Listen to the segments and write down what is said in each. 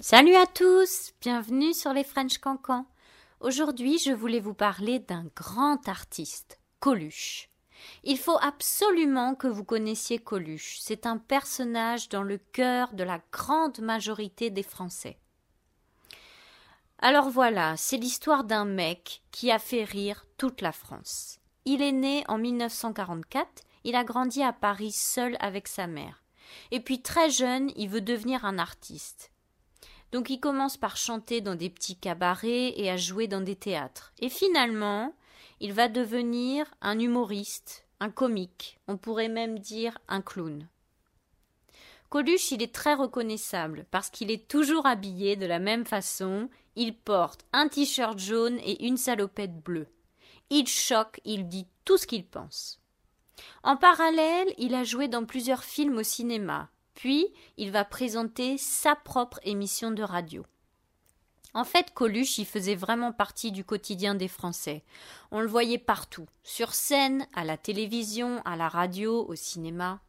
Salut à tous, bienvenue sur les French Cancans. Aujourd'hui, je voulais vous parler d'un grand artiste, Coluche. Il faut absolument que vous connaissiez Coluche. C'est un personnage dans le cœur de la grande majorité des Français. Alors voilà, c'est l'histoire d'un mec qui a fait rire toute la France. Il est né en 1944, il a grandi à Paris seul avec sa mère. Et puis très jeune, il veut devenir un artiste. Donc il commence par chanter dans des petits cabarets et à jouer dans des théâtres. Et finalement, il va devenir un humoriste, un comique, on pourrait même dire un clown. Coluche, il est très reconnaissable parce qu'il est toujours habillé de la même façon, il porte un t-shirt jaune et une salopette bleue. Il choque, il dit tout ce qu'il pense. En parallèle, il a joué dans plusieurs films au cinéma, puis il va présenter sa propre émission de radio. En fait, Coluche y faisait vraiment partie du quotidien des Français. On le voyait partout, sur scène, à la télévision, à la radio, au cinéma.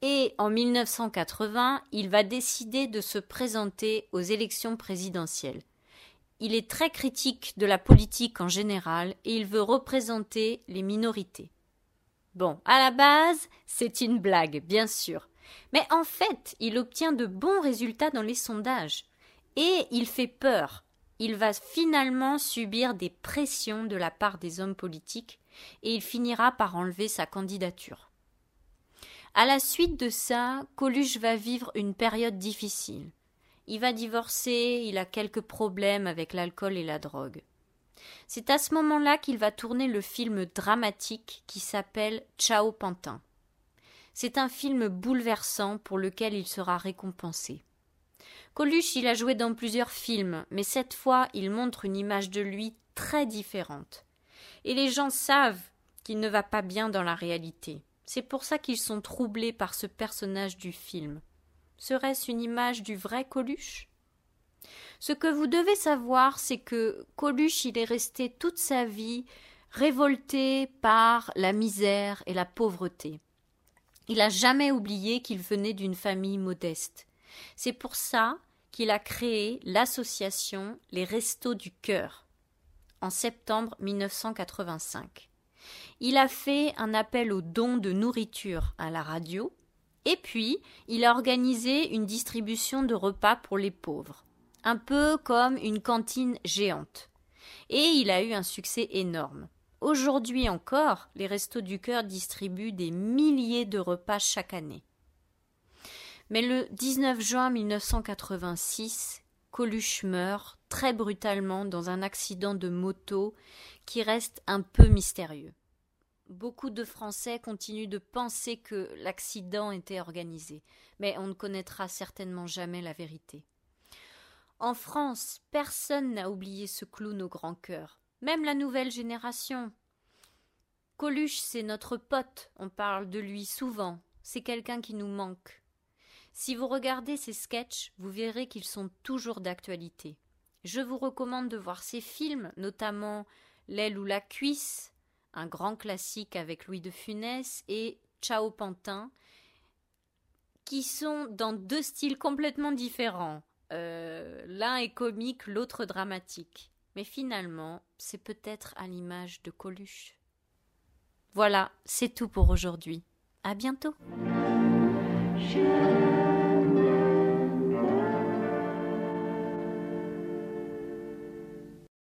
Et en 1980, il va décider de se présenter aux élections présidentielles. Il est très critique de la politique en général et il veut représenter les minorités. Bon, à la base, c'est une blague, bien sûr. Mais en fait, il obtient de bons résultats dans les sondages. Et il fait peur. Il va finalement subir des pressions de la part des hommes politiques et il finira par enlever sa candidature. À la suite de ça, Coluche va vivre une période difficile. Il va divorcer, il a quelques problèmes avec l'alcool et la drogue. C'est à ce moment-là qu'il va tourner le film dramatique qui s'appelle Ciao Pantin. C'est un film bouleversant pour lequel il sera récompensé. Coluche, il a joué dans plusieurs films, mais cette fois, il montre une image de lui très différente. Et les gens savent qu'il ne va pas bien dans la réalité. C'est pour ça qu'ils sont troublés par ce personnage du film. Serait-ce une image du vrai Coluche? Ce que vous devez savoir, c'est que Coluche, il est resté toute sa vie révolté par la misère et la pauvreté. Il n'a jamais oublié qu'il venait d'une famille modeste. C'est pour ça qu'il a créé l'association Les Restos du Cœur en septembre 1985. Il a fait un appel aux dons de nourriture à la radio et puis il a organisé une distribution de repas pour les pauvres, un peu comme une cantine géante. Et il a eu un succès énorme. Aujourd'hui encore, les Restos du Cœur distribuent des milliers de repas chaque année. Mais le 19 juin 1986, Coluche meurt très brutalement dans un accident de moto qui reste un peu mystérieux. Beaucoup de Français continuent de penser que l'accident était organisé, mais on ne connaîtra certainement jamais la vérité. En France, personne n'a oublié ce clown au grand cœur, même la nouvelle génération. Coluche, c'est notre pote, on parle de lui souvent, c'est quelqu'un qui nous manque. Si vous regardez ces sketchs, vous verrez qu'ils sont toujours d'actualité. Je vous recommande de voir ces films, notamment L'aile ou la cuisse, un grand classique avec Louis de Funès, et Ciao Pantin, qui sont dans deux styles complètement différents. Euh, l'un est comique, l'autre dramatique. Mais finalement, c'est peut-être à l'image de Coluche. Voilà, c'est tout pour aujourd'hui. À bientôt.